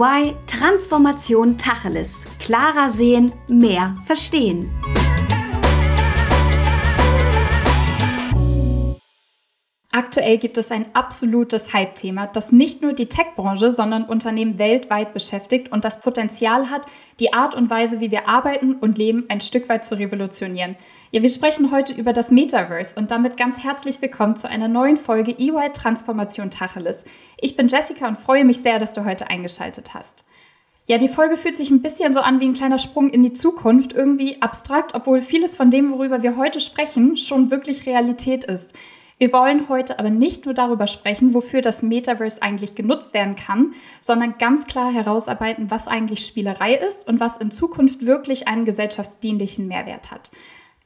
EY Transformation Tacheles. Klarer sehen, mehr verstehen. Aktuell gibt es ein absolutes Hype-Thema, das nicht nur die Tech-Branche, sondern Unternehmen weltweit beschäftigt und das Potenzial hat, die Art und Weise, wie wir arbeiten und leben, ein Stück weit zu revolutionieren. Ja, wir sprechen heute über das Metaverse und damit ganz herzlich willkommen zu einer neuen Folge EY Transformation Tacheles. Ich bin Jessica und freue mich sehr, dass du heute eingeschaltet hast. Ja, die Folge fühlt sich ein bisschen so an wie ein kleiner Sprung in die Zukunft, irgendwie abstrakt, obwohl vieles von dem, worüber wir heute sprechen, schon wirklich Realität ist. Wir wollen heute aber nicht nur darüber sprechen, wofür das Metaverse eigentlich genutzt werden kann, sondern ganz klar herausarbeiten, was eigentlich Spielerei ist und was in Zukunft wirklich einen gesellschaftsdienlichen Mehrwert hat.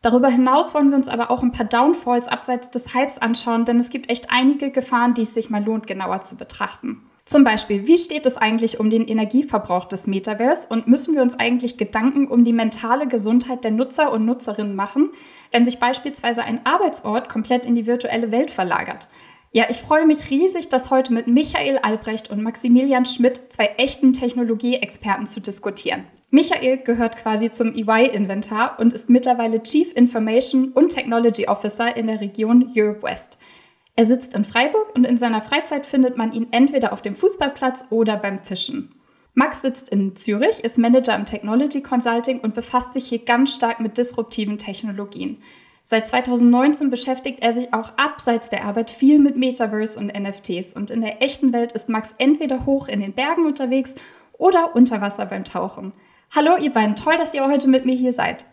Darüber hinaus wollen wir uns aber auch ein paar Downfalls abseits des Hypes anschauen, denn es gibt echt einige Gefahren, die es sich mal lohnt, genauer zu betrachten. Zum Beispiel, wie steht es eigentlich um den Energieverbrauch des Metaverse und müssen wir uns eigentlich Gedanken um die mentale Gesundheit der Nutzer und Nutzerinnen machen, wenn sich beispielsweise ein Arbeitsort komplett in die virtuelle Welt verlagert? Ja, ich freue mich riesig, das heute mit Michael Albrecht und Maximilian Schmidt, zwei echten Technologieexperten, zu diskutieren. Michael gehört quasi zum EY-Inventar und ist mittlerweile Chief Information und Technology Officer in der Region Europe West. Er sitzt in Freiburg und in seiner Freizeit findet man ihn entweder auf dem Fußballplatz oder beim Fischen. Max sitzt in Zürich, ist Manager im Technology Consulting und befasst sich hier ganz stark mit disruptiven Technologien. Seit 2019 beschäftigt er sich auch abseits der Arbeit viel mit Metaverse und NFTs und in der echten Welt ist Max entweder hoch in den Bergen unterwegs oder unter Wasser beim Tauchen. Hallo ihr beiden, toll, dass ihr heute mit mir hier seid.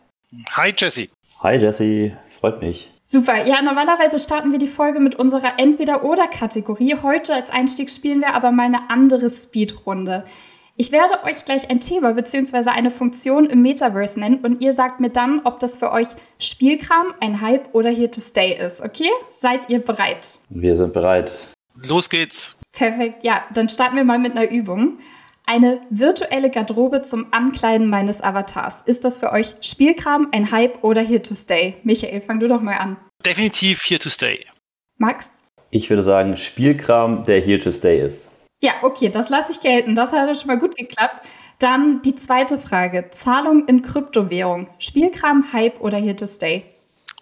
Hi Jesse. Hi Jesse, freut mich. Super. Ja, normalerweise starten wir die Folge mit unserer Entweder-Oder-Kategorie. Heute als Einstieg spielen wir aber mal eine andere Speedrunde. Ich werde euch gleich ein Thema bzw. eine Funktion im Metaverse nennen und ihr sagt mir dann, ob das für euch Spielkram, ein Hype oder Here to Stay ist. Okay? Seid ihr bereit? Wir sind bereit. Los geht's. Perfekt. Ja, dann starten wir mal mit einer Übung. Eine virtuelle Garderobe zum Ankleiden meines Avatars. Ist das für euch Spielkram, ein Hype oder Here to Stay? Michael, fang du doch mal an. Definitiv Here to Stay. Max? Ich würde sagen Spielkram, der Here to Stay ist. Ja, okay, das lasse ich gelten. Das hat schon mal gut geklappt. Dann die zweite Frage. Zahlung in Kryptowährung. Spielkram, Hype oder Here to Stay?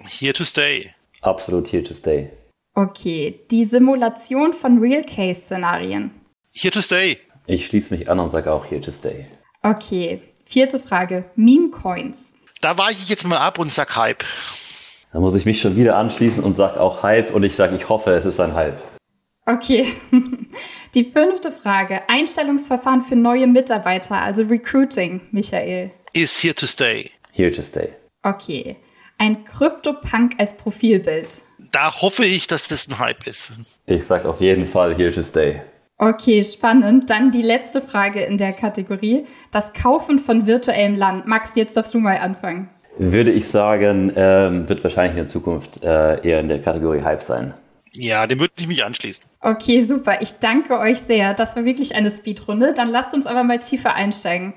Here to Stay. Absolut Here to Stay. Okay, die Simulation von Real-Case-Szenarien. Here to Stay. Ich schließe mich an und sage auch Here to Stay. Okay, vierte Frage. Meme-Coins. Da weiche ich jetzt mal ab und sag Hype. Da muss ich mich schon wieder anschließen und sage auch Hype und ich sage, ich hoffe, es ist ein Hype. Okay. Die fünfte Frage. Einstellungsverfahren für neue Mitarbeiter, also Recruiting, Michael. Is here to stay. Here to stay. Okay. Ein Krypto-Punk als Profilbild. Da hoffe ich, dass das ein Hype ist. Ich sage auf jeden Fall here to stay. Okay, spannend. Dann die letzte Frage in der Kategorie. Das Kaufen von virtuellem Land. Max, jetzt darfst du mal anfangen. Würde ich sagen, ähm, wird wahrscheinlich in der Zukunft äh, eher in der Kategorie Hype sein. Ja, dem würde ich mich anschließen. Okay, super. Ich danke euch sehr. Das war wirklich eine Speedrunde. Dann lasst uns aber mal tiefer einsteigen.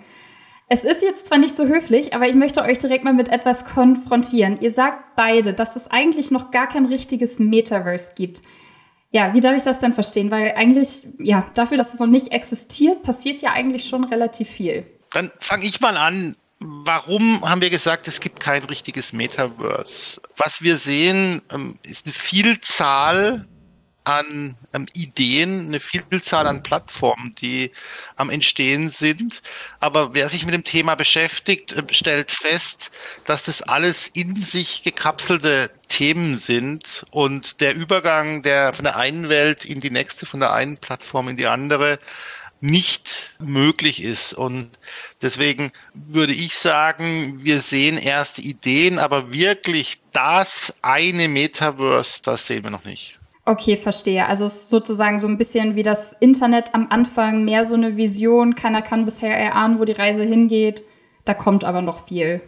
Es ist jetzt zwar nicht so höflich, aber ich möchte euch direkt mal mit etwas konfrontieren. Ihr sagt beide, dass es eigentlich noch gar kein richtiges Metaverse gibt. Ja, wie darf ich das denn verstehen? Weil eigentlich, ja, dafür, dass es noch nicht existiert, passiert ja eigentlich schon relativ viel. Dann fange ich mal an. Warum haben wir gesagt, es gibt kein richtiges Metaverse? Was wir sehen, ähm, ist eine Vielzahl an ähm, Ideen, eine Vielzahl an Plattformen, die am Entstehen sind. Aber wer sich mit dem Thema beschäftigt, äh, stellt fest, dass das alles in sich gekapselte Themen sind und der Übergang der von der einen Welt in die nächste, von der einen Plattform in die andere nicht möglich ist. Und deswegen würde ich sagen, wir sehen erste Ideen, aber wirklich das eine Metaverse, das sehen wir noch nicht. Okay, verstehe. Also es ist sozusagen so ein bisschen wie das Internet am Anfang, mehr so eine Vision. Keiner kann bisher erahnen, wo die Reise hingeht. Da kommt aber noch viel.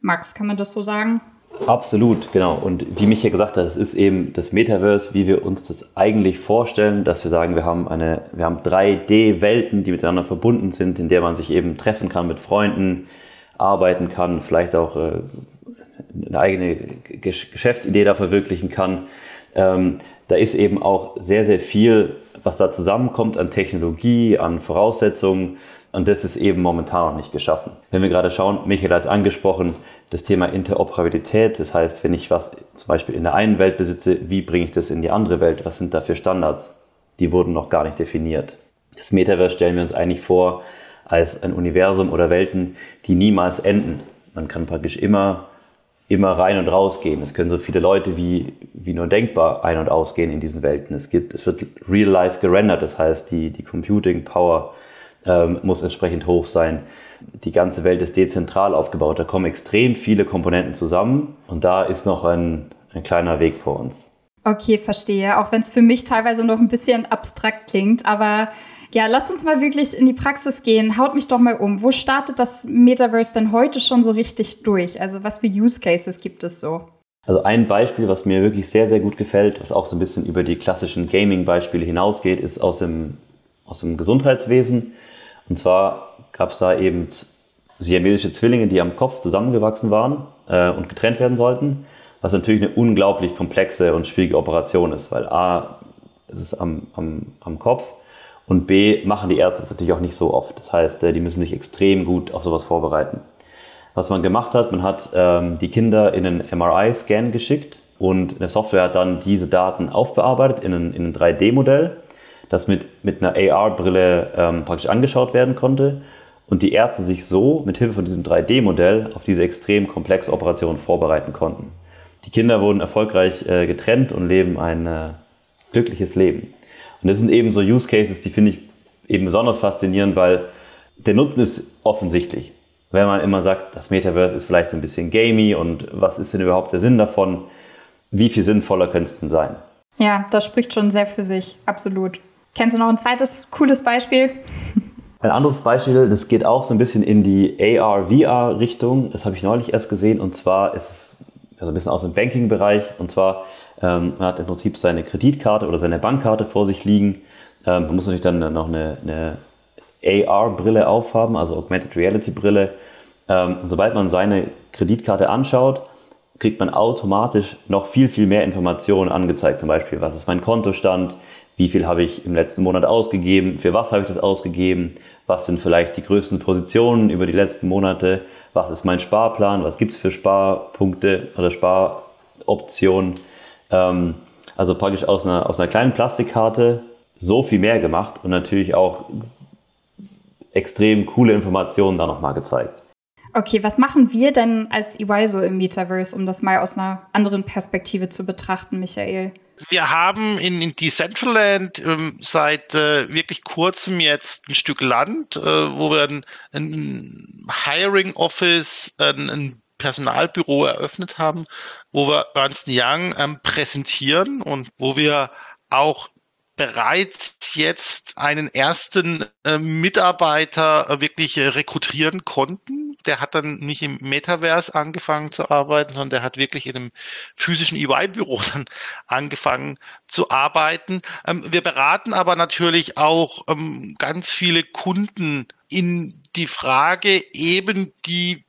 Max, kann man das so sagen? Absolut, genau. Und wie Michael gesagt hat, es ist eben das Metaverse, wie wir uns das eigentlich vorstellen, dass wir sagen, wir haben eine, wir haben 3D-Welten, die miteinander verbunden sind, in der man sich eben treffen kann mit Freunden, arbeiten kann, vielleicht auch äh, eine eigene Geschäftsidee da verwirklichen kann. Ähm, da ist eben auch sehr, sehr viel, was da zusammenkommt an Technologie, an Voraussetzungen, Und das ist eben momentan noch nicht geschaffen. Wenn wir gerade schauen, Michael hat es angesprochen, das Thema Interoperabilität. Das heißt, wenn ich was zum Beispiel in der einen Welt besitze, wie bringe ich das in die andere Welt? Was sind da für Standards? Die wurden noch gar nicht definiert. Das Metaverse stellen wir uns eigentlich vor als ein Universum oder Welten, die niemals enden. Man kann praktisch immer, immer rein und raus gehen. Es können so viele Leute wie, wie nur denkbar ein- und ausgehen in diesen Welten. Es, gibt, es wird real life gerendert, das heißt, die, die Computing Power ähm, muss entsprechend hoch sein. Die ganze Welt ist dezentral aufgebaut. Da kommen extrem viele Komponenten zusammen und da ist noch ein, ein kleiner Weg vor uns. Okay, verstehe. Auch wenn es für mich teilweise noch ein bisschen abstrakt klingt, aber ja, lasst uns mal wirklich in die Praxis gehen. Haut mich doch mal um. Wo startet das Metaverse denn heute schon so richtig durch? Also was für Use Cases gibt es so? Also ein Beispiel, was mir wirklich sehr, sehr gut gefällt, was auch so ein bisschen über die klassischen Gaming-Beispiele hinausgeht, ist aus dem, aus dem Gesundheitswesen. Und zwar gab es da eben siamesische Zwillinge, die am Kopf zusammengewachsen waren äh, und getrennt werden sollten, was natürlich eine unglaublich komplexe und schwierige Operation ist, weil A, es ist am, am, am Kopf und B, machen die Ärzte das natürlich auch nicht so oft. Das heißt, äh, die müssen sich extrem gut auf sowas vorbereiten. Was man gemacht hat, man hat ähm, die Kinder in einen MRI-Scan geschickt und eine Software hat dann diese Daten aufbearbeitet in ein, in ein 3D-Modell, das mit, mit einer AR-Brille ähm, praktisch angeschaut werden konnte und die Ärzte sich so mit Hilfe von diesem 3D-Modell auf diese extrem komplexe Operation vorbereiten konnten. Die Kinder wurden erfolgreich äh, getrennt und leben ein äh, glückliches Leben. Und das sind eben so Use Cases, die finde ich eben besonders faszinierend, weil der Nutzen ist offensichtlich. Wenn man immer sagt, das Metaverse ist vielleicht so ein bisschen gamey und was ist denn überhaupt der Sinn davon? Wie viel sinnvoller könnte es denn sein? Ja, das spricht schon sehr für sich, absolut. Kennst du noch ein zweites cooles Beispiel? Ein anderes Beispiel, das geht auch so ein bisschen in die AR-VR-Richtung. Das habe ich neulich erst gesehen und zwar ist es also ein bisschen aus dem Banking-Bereich und zwar ähm, man hat im Prinzip seine Kreditkarte oder seine Bankkarte vor sich liegen. Ähm, man muss natürlich dann noch eine, eine AR-Brille aufhaben, also Augmented Reality-Brille. Ähm, und sobald man seine Kreditkarte anschaut, kriegt man automatisch noch viel, viel mehr Informationen angezeigt. Zum Beispiel, was ist mein Kontostand, wie viel habe ich im letzten Monat ausgegeben, für was habe ich das ausgegeben, was sind vielleicht die größten Positionen über die letzten Monate, was ist mein Sparplan, was gibt es für Sparpunkte oder Sparoptionen. Ähm, also praktisch aus einer, aus einer kleinen Plastikkarte so viel mehr gemacht und natürlich auch extrem coole Informationen da nochmal gezeigt. Okay, was machen wir denn als EY so im Metaverse, um das mal aus einer anderen Perspektive zu betrachten, Michael? Wir haben in, in Decentraland ähm, seit äh, wirklich kurzem jetzt ein Stück Land, äh, wo wir ein, ein Hiring Office, ein, ein Personalbüro eröffnet haben, wo wir Ernst Young ähm, präsentieren und wo wir auch bereits jetzt einen ersten äh, Mitarbeiter äh, wirklich äh, rekrutieren konnten. Der hat dann nicht im Metaverse angefangen zu arbeiten, sondern der hat wirklich in einem physischen EY-Büro dann angefangen zu arbeiten. Ähm, wir beraten aber natürlich auch ähm, ganz viele Kunden in die Frage eben die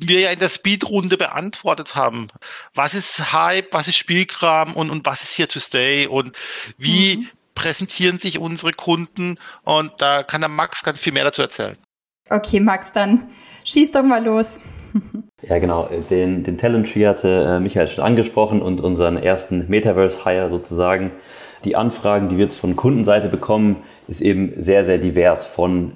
wir ja in der Speedrunde beantwortet haben. Was ist Hype, was ist Spielkram und, und was ist here to stay und wie mhm. Präsentieren sich unsere Kunden und da kann der Max ganz viel mehr dazu erzählen. Okay, Max, dann schieß doch mal los. Ja, genau. Den, den Talent Tree hatte äh, Michael schon angesprochen und unseren ersten Metaverse-Hire sozusagen. Die Anfragen, die wir jetzt von Kundenseite bekommen, ist eben sehr, sehr divers. Von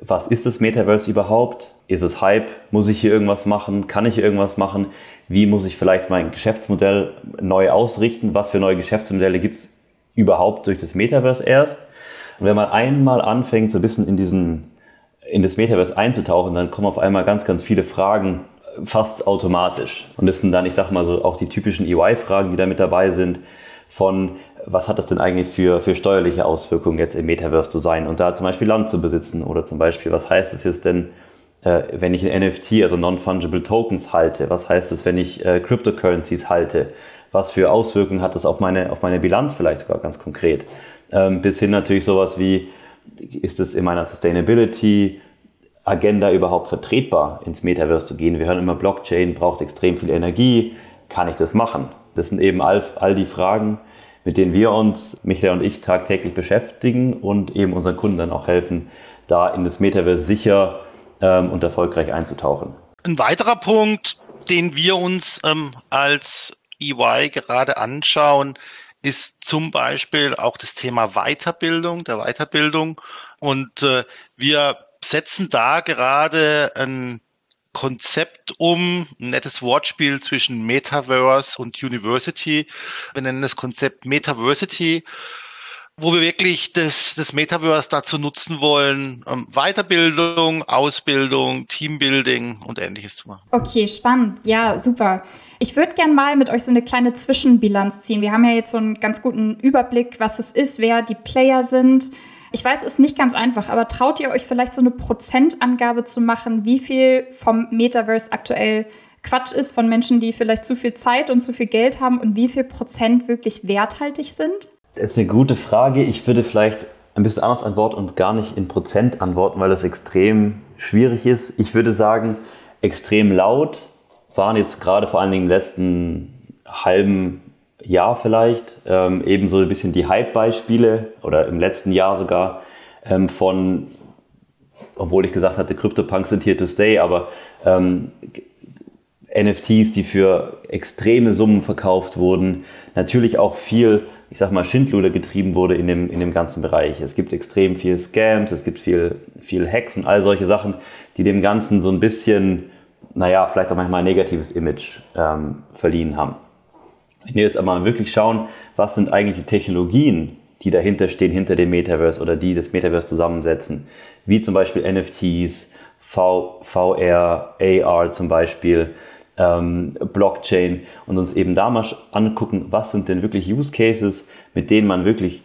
was ist das Metaverse überhaupt? Ist es Hype? Muss ich hier irgendwas machen? Kann ich hier irgendwas machen? Wie muss ich vielleicht mein Geschäftsmodell neu ausrichten? Was für neue Geschäftsmodelle gibt es überhaupt durch das Metaverse erst? Und wenn man einmal anfängt, so ein bisschen in, diesen, in das Metaverse einzutauchen, dann kommen auf einmal ganz, ganz viele Fragen fast automatisch. Und das sind dann, ich sag mal so, auch die typischen EY-Fragen, die da mit dabei sind, von was hat das denn eigentlich für, für steuerliche Auswirkungen jetzt im Metaverse zu sein und da zum Beispiel Land zu besitzen oder zum Beispiel, was heißt es jetzt denn, äh, wenn ich ein NFT, also Non-Fungible Tokens halte? Was heißt es, wenn ich äh, Cryptocurrencies halte? Was für Auswirkungen hat das auf meine, auf meine Bilanz vielleicht sogar ganz konkret? Ähm, bis hin natürlich sowas wie, ist es in meiner Sustainability Agenda überhaupt vertretbar, ins Metaverse zu gehen? Wir hören immer, Blockchain braucht extrem viel Energie. Kann ich das machen? Das sind eben all, all die Fragen, mit denen wir uns, Michael und ich, tagtäglich beschäftigen und eben unseren Kunden dann auch helfen, da in das Metaverse sicher ähm, und erfolgreich einzutauchen. Ein weiterer Punkt, den wir uns ähm, als EY gerade anschauen, ist zum Beispiel auch das Thema Weiterbildung, der Weiterbildung. Und äh, wir setzen da gerade ein Konzept um, ein nettes Wortspiel zwischen Metaverse und University. Wir nennen das Konzept Metaversity wo wir wirklich das, das Metaverse dazu nutzen wollen, um Weiterbildung, Ausbildung, Teambuilding und ähnliches zu machen. Okay, spannend. Ja, super. Ich würde gerne mal mit euch so eine kleine Zwischenbilanz ziehen. Wir haben ja jetzt so einen ganz guten Überblick, was es ist, wer die Player sind. Ich weiß, es ist nicht ganz einfach, aber traut ihr euch vielleicht so eine Prozentangabe zu machen, wie viel vom Metaverse aktuell Quatsch ist von Menschen, die vielleicht zu viel Zeit und zu viel Geld haben und wie viel Prozent wirklich werthaltig sind? Das ist eine gute Frage. Ich würde vielleicht ein bisschen anders antworten und gar nicht in Prozent antworten, weil das extrem schwierig ist. Ich würde sagen, extrem laut waren jetzt gerade vor allen Dingen im letzten halben Jahr vielleicht ähm, ebenso ein bisschen die Hype-Beispiele oder im letzten Jahr sogar ähm, von, obwohl ich gesagt hatte, CryptoPunks sind here to stay, aber ähm, NFTs, die für extreme Summen verkauft wurden, natürlich auch viel ich sag mal, Schindluder getrieben wurde in dem, in dem ganzen Bereich. Es gibt extrem viel Scams, es gibt viel, viel Hacks und all solche Sachen, die dem Ganzen so ein bisschen, naja, vielleicht auch manchmal ein negatives Image ähm, verliehen haben. Wenn wir jetzt aber wirklich schauen, was sind eigentlich die Technologien, die dahinter stehen, hinter dem Metaverse oder die das Metaverse zusammensetzen, wie zum Beispiel NFTs, v, VR, AR zum Beispiel, ähm, Blockchain und uns eben da mal angucken, was sind denn wirklich Use Cases, mit denen man wirklich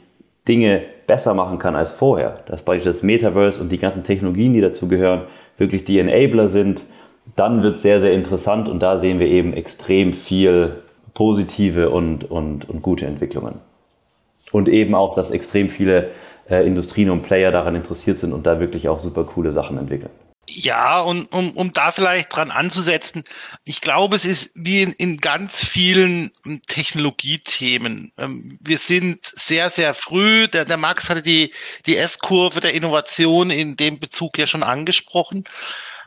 Dinge besser machen kann als vorher. Dass beispielsweise das Metaverse und die ganzen Technologien, die dazu gehören, wirklich die Enabler sind, dann wird es sehr, sehr interessant und da sehen wir eben extrem viel positive und, und, und gute Entwicklungen. Und eben auch, dass extrem viele äh, Industrien und Player daran interessiert sind und da wirklich auch super coole Sachen entwickeln. Ja, und um, um da vielleicht dran anzusetzen, ich glaube, es ist wie in, in ganz vielen hm, Technologiethemen. Ähm, wir sind sehr, sehr früh. Der, der Max hatte die, die S-Kurve der Innovation in dem Bezug ja schon angesprochen.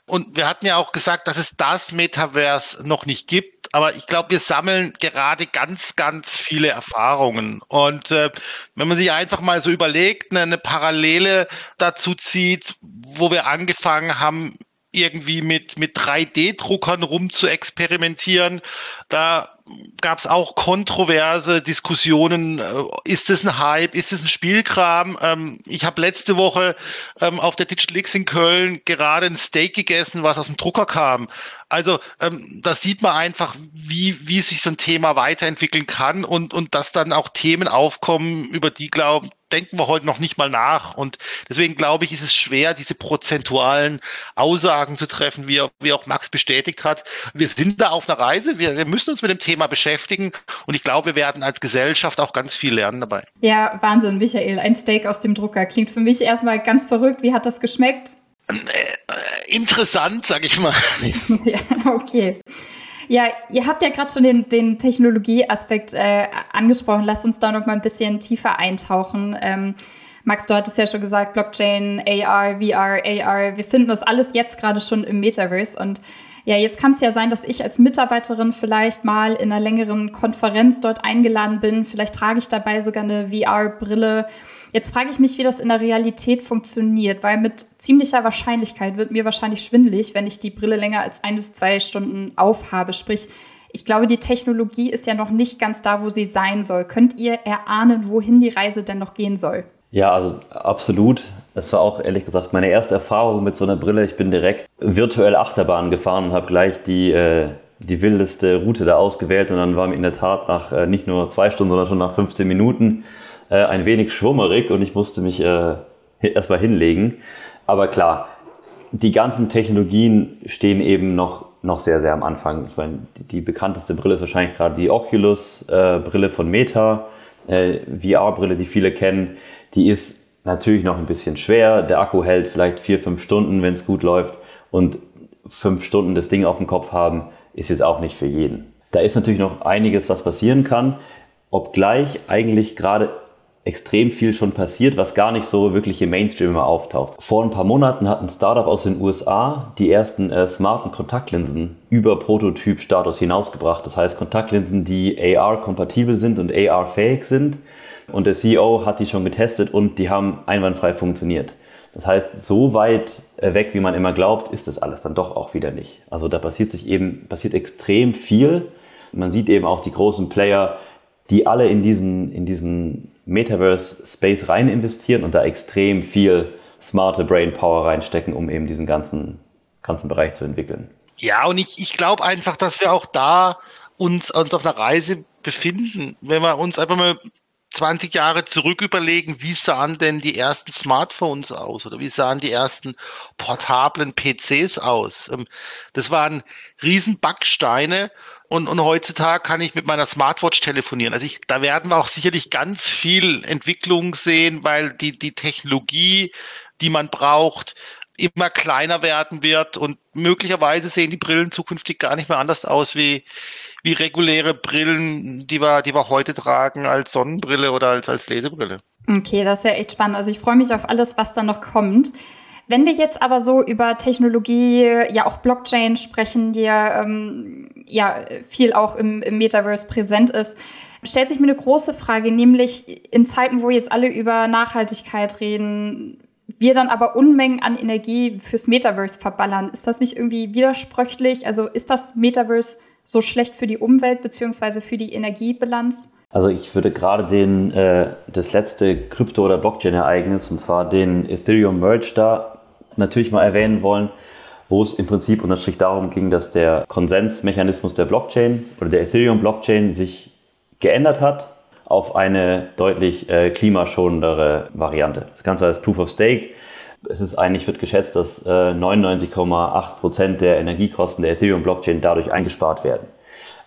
Und wir hatten ja auch gesagt, dass es das Metaverse noch nicht gibt. Aber ich glaube, wir sammeln gerade ganz, ganz viele Erfahrungen. Und äh, wenn man sich einfach mal so überlegt, eine, eine Parallele dazu zieht, wo wir angefangen haben, irgendwie mit, mit 3D-Druckern rum zu experimentieren. Da gab es auch kontroverse Diskussionen. Äh, ist es ein Hype? Ist es ein Spielkram? Ähm, ich habe letzte Woche ähm, auf der Digital X in Köln gerade ein Steak gegessen, was aus dem Drucker kam. Also ähm, da sieht man einfach, wie, wie sich so ein Thema weiterentwickeln kann und, und dass dann auch Themen aufkommen, über die glauben, denken wir heute noch nicht mal nach. Und deswegen glaube ich, ist es schwer, diese prozentualen Aussagen zu treffen, wie, wie auch Max bestätigt hat. Wir sind da auf einer Reise. Wir, wir müssen uns mit dem Thema beschäftigen. Und ich glaube, wir werden als Gesellschaft auch ganz viel lernen dabei. Ja, Wahnsinn, Michael. Ein Steak aus dem Drucker klingt für mich erstmal ganz verrückt. Wie hat das geschmeckt? Äh, äh, interessant, sag ich mal. ja, okay. Ja, ihr habt ja gerade schon den, den Technologieaspekt äh, angesprochen. Lasst uns da noch mal ein bisschen tiefer eintauchen. Ähm, Max, du hattest ja schon gesagt, Blockchain, AR, VR, AR. Wir finden das alles jetzt gerade schon im Metaverse. Und ja, jetzt kann es ja sein, dass ich als Mitarbeiterin vielleicht mal in einer längeren Konferenz dort eingeladen bin. Vielleicht trage ich dabei sogar eine VR-Brille. Jetzt frage ich mich, wie das in der Realität funktioniert, weil mit ziemlicher Wahrscheinlichkeit wird mir wahrscheinlich schwindlig, wenn ich die Brille länger als ein bis zwei Stunden aufhabe. Sprich, ich glaube, die Technologie ist ja noch nicht ganz da, wo sie sein soll. Könnt ihr erahnen, wohin die Reise denn noch gehen soll? Ja, also absolut. Das war auch ehrlich gesagt meine erste Erfahrung mit so einer Brille. Ich bin direkt virtuell Achterbahn gefahren und habe gleich die, äh, die wildeste Route da ausgewählt. Und dann war mir in der Tat nach äh, nicht nur zwei Stunden, sondern schon nach 15 Minuten äh, ein wenig schwummerig und ich musste mich äh, erstmal hinlegen. Aber klar, die ganzen Technologien stehen eben noch, noch sehr, sehr am Anfang. Ich meine, die, die bekannteste Brille ist wahrscheinlich gerade die Oculus-Brille äh, von Meta, äh, VR-Brille, die viele kennen. Die ist natürlich noch ein bisschen schwer. Der Akku hält vielleicht vier, fünf Stunden, wenn es gut läuft. Und fünf Stunden das Ding auf dem Kopf haben, ist jetzt auch nicht für jeden. Da ist natürlich noch einiges, was passieren kann, obgleich eigentlich gerade extrem viel schon passiert, was gar nicht so wirklich im Mainstream immer auftaucht. Vor ein paar Monaten hat ein Startup aus den USA die ersten äh, smarten Kontaktlinsen über Prototyp-Status hinausgebracht. Das heißt Kontaktlinsen, die AR-kompatibel sind und AR-fähig sind. Und der CEO hat die schon getestet und die haben einwandfrei funktioniert. Das heißt, so weit äh, weg, wie man immer glaubt, ist das alles dann doch auch wieder nicht. Also da passiert sich eben, passiert extrem viel. Man sieht eben auch die großen Player, die alle in diesen, in diesen Metaverse-Space rein investieren und da extrem viel smarte Brainpower reinstecken, um eben diesen ganzen, ganzen Bereich zu entwickeln. Ja, und ich, ich glaube einfach, dass wir auch da uns, uns auf einer Reise befinden. Wenn wir uns einfach mal 20 Jahre zurück überlegen, wie sahen denn die ersten Smartphones aus oder wie sahen die ersten portablen PCs aus? Ähm, das waren riesen Backsteine und, und heutzutage kann ich mit meiner Smartwatch telefonieren. Also ich, da werden wir auch sicherlich ganz viel Entwicklung sehen, weil die, die Technologie, die man braucht, immer kleiner werden wird und möglicherweise sehen die Brillen zukünftig gar nicht mehr anders aus wie, wie reguläre Brillen, die wir, die wir heute tragen als Sonnenbrille oder als, als Lesebrille. Okay, das ist ja echt spannend. Also ich freue mich auf alles, was da noch kommt. Wenn wir jetzt aber so über Technologie, ja auch Blockchain sprechen, die ja, ähm, ja viel auch im, im Metaverse präsent ist, stellt sich mir eine große Frage, nämlich in Zeiten, wo jetzt alle über Nachhaltigkeit reden, wir dann aber Unmengen an Energie fürs Metaverse verballern. Ist das nicht irgendwie widersprüchlich? Also ist das Metaverse so schlecht für die Umwelt beziehungsweise für die Energiebilanz? Also ich würde gerade den, äh, das letzte Krypto- oder Blockchain-Ereignis, und zwar den Ethereum Merge da natürlich mal erwähnen wollen, wo es im Prinzip unterm Strich darum ging, dass der Konsensmechanismus der Blockchain oder der Ethereum-Blockchain sich geändert hat auf eine deutlich äh, klimaschonendere Variante. Das Ganze heißt Proof of Stake. Es ist eigentlich, wird geschätzt, dass äh, 99,8 Prozent der Energiekosten der Ethereum-Blockchain dadurch eingespart werden.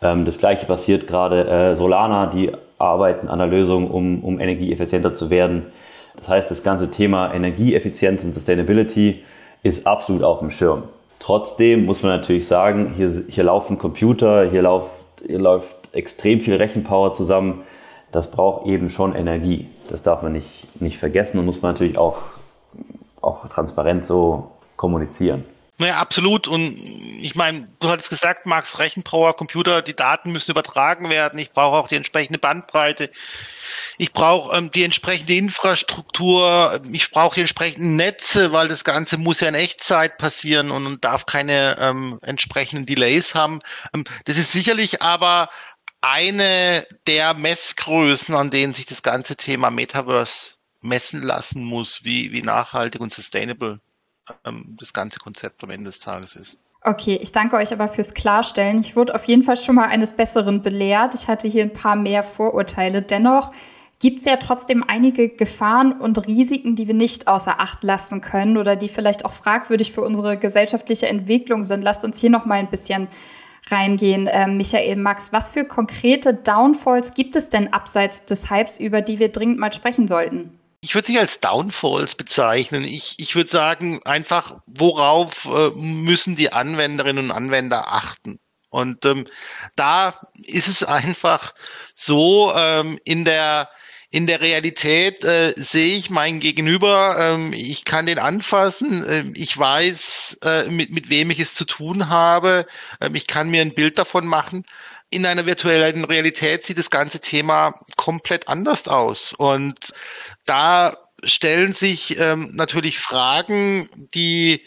Ähm, das gleiche passiert gerade äh, Solana, die arbeiten an der Lösung, um, um energieeffizienter zu werden. Das heißt, das ganze Thema Energieeffizienz und Sustainability ist absolut auf dem Schirm. Trotzdem muss man natürlich sagen, hier, hier laufen Computer, hier läuft, hier läuft extrem viel Rechenpower zusammen. Das braucht eben schon Energie. Das darf man nicht, nicht vergessen und muss man natürlich auch, auch transparent so kommunizieren. Naja, absolut. Und ich meine, du hattest gesagt, Max, Rechenpower, Computer, die Daten müssen übertragen werden. Ich brauche auch die entsprechende Bandbreite. Ich brauche ähm, die entsprechende Infrastruktur. Ich brauche die entsprechenden Netze, weil das Ganze muss ja in Echtzeit passieren und, und darf keine ähm, entsprechenden Delays haben. Ähm, das ist sicherlich aber eine der Messgrößen, an denen sich das ganze Thema Metaverse messen lassen muss, wie, wie nachhaltig und sustainable ähm, das ganze Konzept am Ende des Tages ist. Okay, ich danke euch aber fürs Klarstellen. Ich wurde auf jeden Fall schon mal eines Besseren belehrt. Ich hatte hier ein paar mehr Vorurteile. Dennoch gibt es ja trotzdem einige Gefahren und Risiken, die wir nicht außer Acht lassen können oder die vielleicht auch fragwürdig für unsere gesellschaftliche Entwicklung sind. Lasst uns hier noch mal ein bisschen reingehen. Äh, Michael, Max, was für konkrete Downfalls gibt es denn abseits des Hypes, über die wir dringend mal sprechen sollten? Ich würde sie als Downfalls bezeichnen. Ich, ich würde sagen, einfach, worauf äh, müssen die Anwenderinnen und Anwender achten? Und ähm, da ist es einfach so, ähm, in der in der Realität äh, sehe ich meinen Gegenüber, ähm, ich kann den anfassen, äh, ich weiß, äh, mit, mit wem ich es zu tun habe, äh, ich kann mir ein Bild davon machen in einer virtuellen Realität sieht das ganze Thema komplett anders aus. Und da stellen sich ähm, natürlich Fragen, die,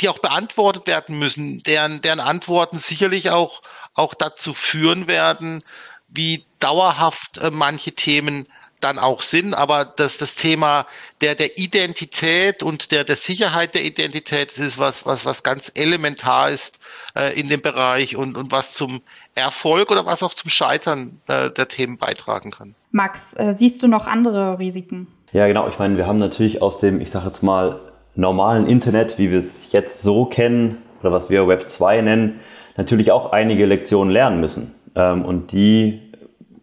die auch beantwortet werden müssen, deren, deren Antworten sicherlich auch, auch dazu führen werden, wie dauerhaft äh, manche Themen dann auch sind, aber dass das Thema der, der Identität und der, der Sicherheit der Identität, das ist was, was, was ganz elementar ist äh, in dem Bereich und, und was zum Erfolg oder was auch zum Scheitern äh, der Themen beitragen kann. Max, äh, siehst du noch andere Risiken? Ja, genau. Ich meine, wir haben natürlich aus dem, ich sage jetzt mal, normalen Internet, wie wir es jetzt so kennen oder was wir Web 2 nennen, natürlich auch einige Lektionen lernen müssen. Ähm, und die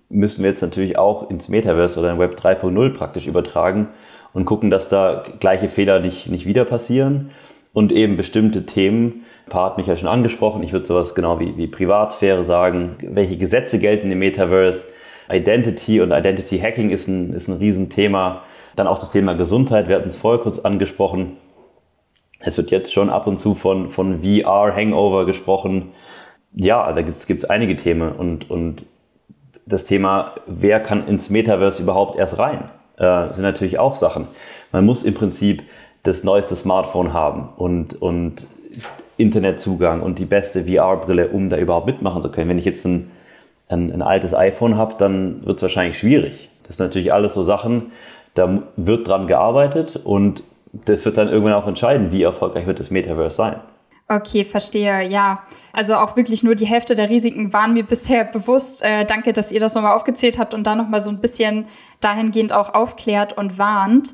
müssen wir jetzt natürlich auch ins Metaverse oder in Web 3.0 praktisch übertragen und gucken, dass da gleiche Fehler nicht, nicht wieder passieren und eben bestimmte Themen, Part mich ja schon angesprochen, ich würde sowas genau wie, wie Privatsphäre sagen, welche Gesetze gelten im Metaverse, Identity und Identity Hacking ist ein, ist ein Riesenthema. Dann auch das Thema Gesundheit, wir hatten es vorher kurz angesprochen. Es wird jetzt schon ab und zu von, von VR-Hangover gesprochen. Ja, da gibt es einige Themen und, und das Thema, wer kann ins Metaverse überhaupt erst rein, äh, sind natürlich auch Sachen. Man muss im Prinzip das neueste Smartphone haben und, und Internetzugang und die beste VR-Brille, um da überhaupt mitmachen zu können. Wenn ich jetzt ein, ein, ein altes iPhone habe, dann wird es wahrscheinlich schwierig. Das sind natürlich alles so Sachen, da wird dran gearbeitet und das wird dann irgendwann auch entscheiden, wie erfolgreich wird das Metaverse sein. Okay, verstehe. Ja, also auch wirklich nur die Hälfte der Risiken waren mir bisher bewusst. Äh, danke, dass ihr das nochmal aufgezählt habt und da nochmal so ein bisschen dahingehend auch aufklärt und warnt.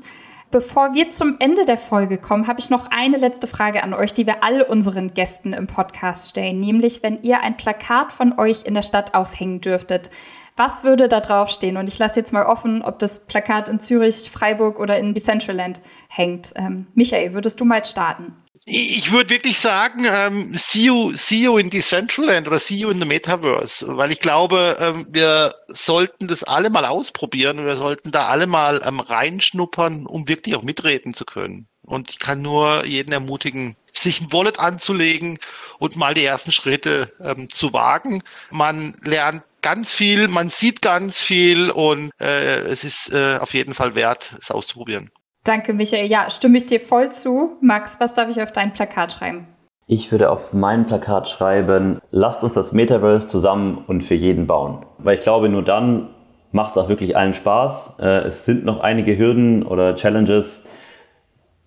Bevor wir zum Ende der Folge kommen, habe ich noch eine letzte Frage an euch, die wir all unseren Gästen im Podcast stellen. Nämlich, wenn ihr ein Plakat von euch in der Stadt aufhängen dürftet, was würde da draufstehen? Und ich lasse jetzt mal offen, ob das Plakat in Zürich, Freiburg oder in Decentraland hängt. Ähm, Michael, würdest du mal starten? Ich würde wirklich sagen, ähm, see, you, see you in Decentraland oder see you in the Metaverse, weil ich glaube, ähm, wir sollten das alle mal ausprobieren und wir sollten da alle mal ähm, reinschnuppern, um wirklich auch mitreden zu können. Und ich kann nur jeden ermutigen, sich ein Wallet anzulegen und mal die ersten Schritte ähm, zu wagen. Man lernt ganz viel, man sieht ganz viel und äh, es ist äh, auf jeden Fall wert, es auszuprobieren. Danke, Michael. Ja, stimme ich dir voll zu. Max, was darf ich auf dein Plakat schreiben? Ich würde auf mein Plakat schreiben, lasst uns das Metaverse zusammen und für jeden bauen. Weil ich glaube, nur dann macht es auch wirklich allen Spaß. Äh, es sind noch einige Hürden oder Challenges,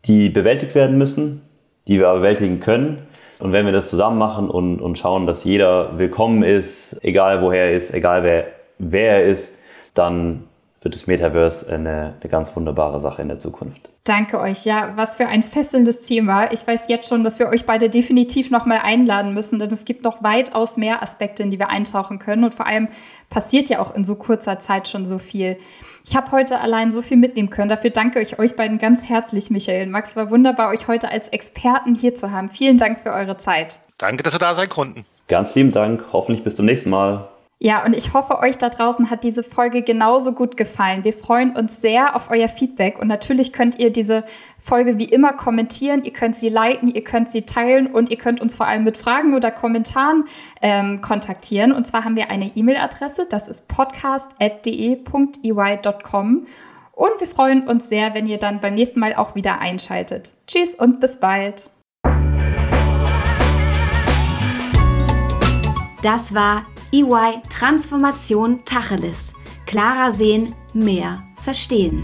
die bewältigt werden müssen, die wir bewältigen können. Und wenn wir das zusammen machen und, und schauen, dass jeder willkommen ist, egal woher er ist, egal wer, wer er ist, dann wird das Metaverse eine, eine ganz wunderbare Sache in der Zukunft. Danke euch. Ja, was für ein fesselndes Thema. Ich weiß jetzt schon, dass wir euch beide definitiv nochmal einladen müssen, denn es gibt noch weitaus mehr Aspekte, in die wir eintauchen können. Und vor allem passiert ja auch in so kurzer Zeit schon so viel. Ich habe heute allein so viel mitnehmen können. Dafür danke ich euch beiden ganz herzlich, Michael und Max. War wunderbar, euch heute als Experten hier zu haben. Vielen Dank für eure Zeit. Danke, dass wir da sein konnten. Ganz lieben Dank. Hoffentlich bis zum nächsten Mal. Ja, und ich hoffe, euch da draußen hat diese Folge genauso gut gefallen. Wir freuen uns sehr auf euer Feedback und natürlich könnt ihr diese Folge wie immer kommentieren, ihr könnt sie liken, ihr könnt sie teilen und ihr könnt uns vor allem mit Fragen oder Kommentaren ähm, kontaktieren. Und zwar haben wir eine E-Mail-Adresse, das ist podcast.de.ey.com. Und wir freuen uns sehr, wenn ihr dann beim nächsten Mal auch wieder einschaltet. Tschüss und bis bald. Das war EY Transformation Tacheles. Klarer sehen, mehr verstehen.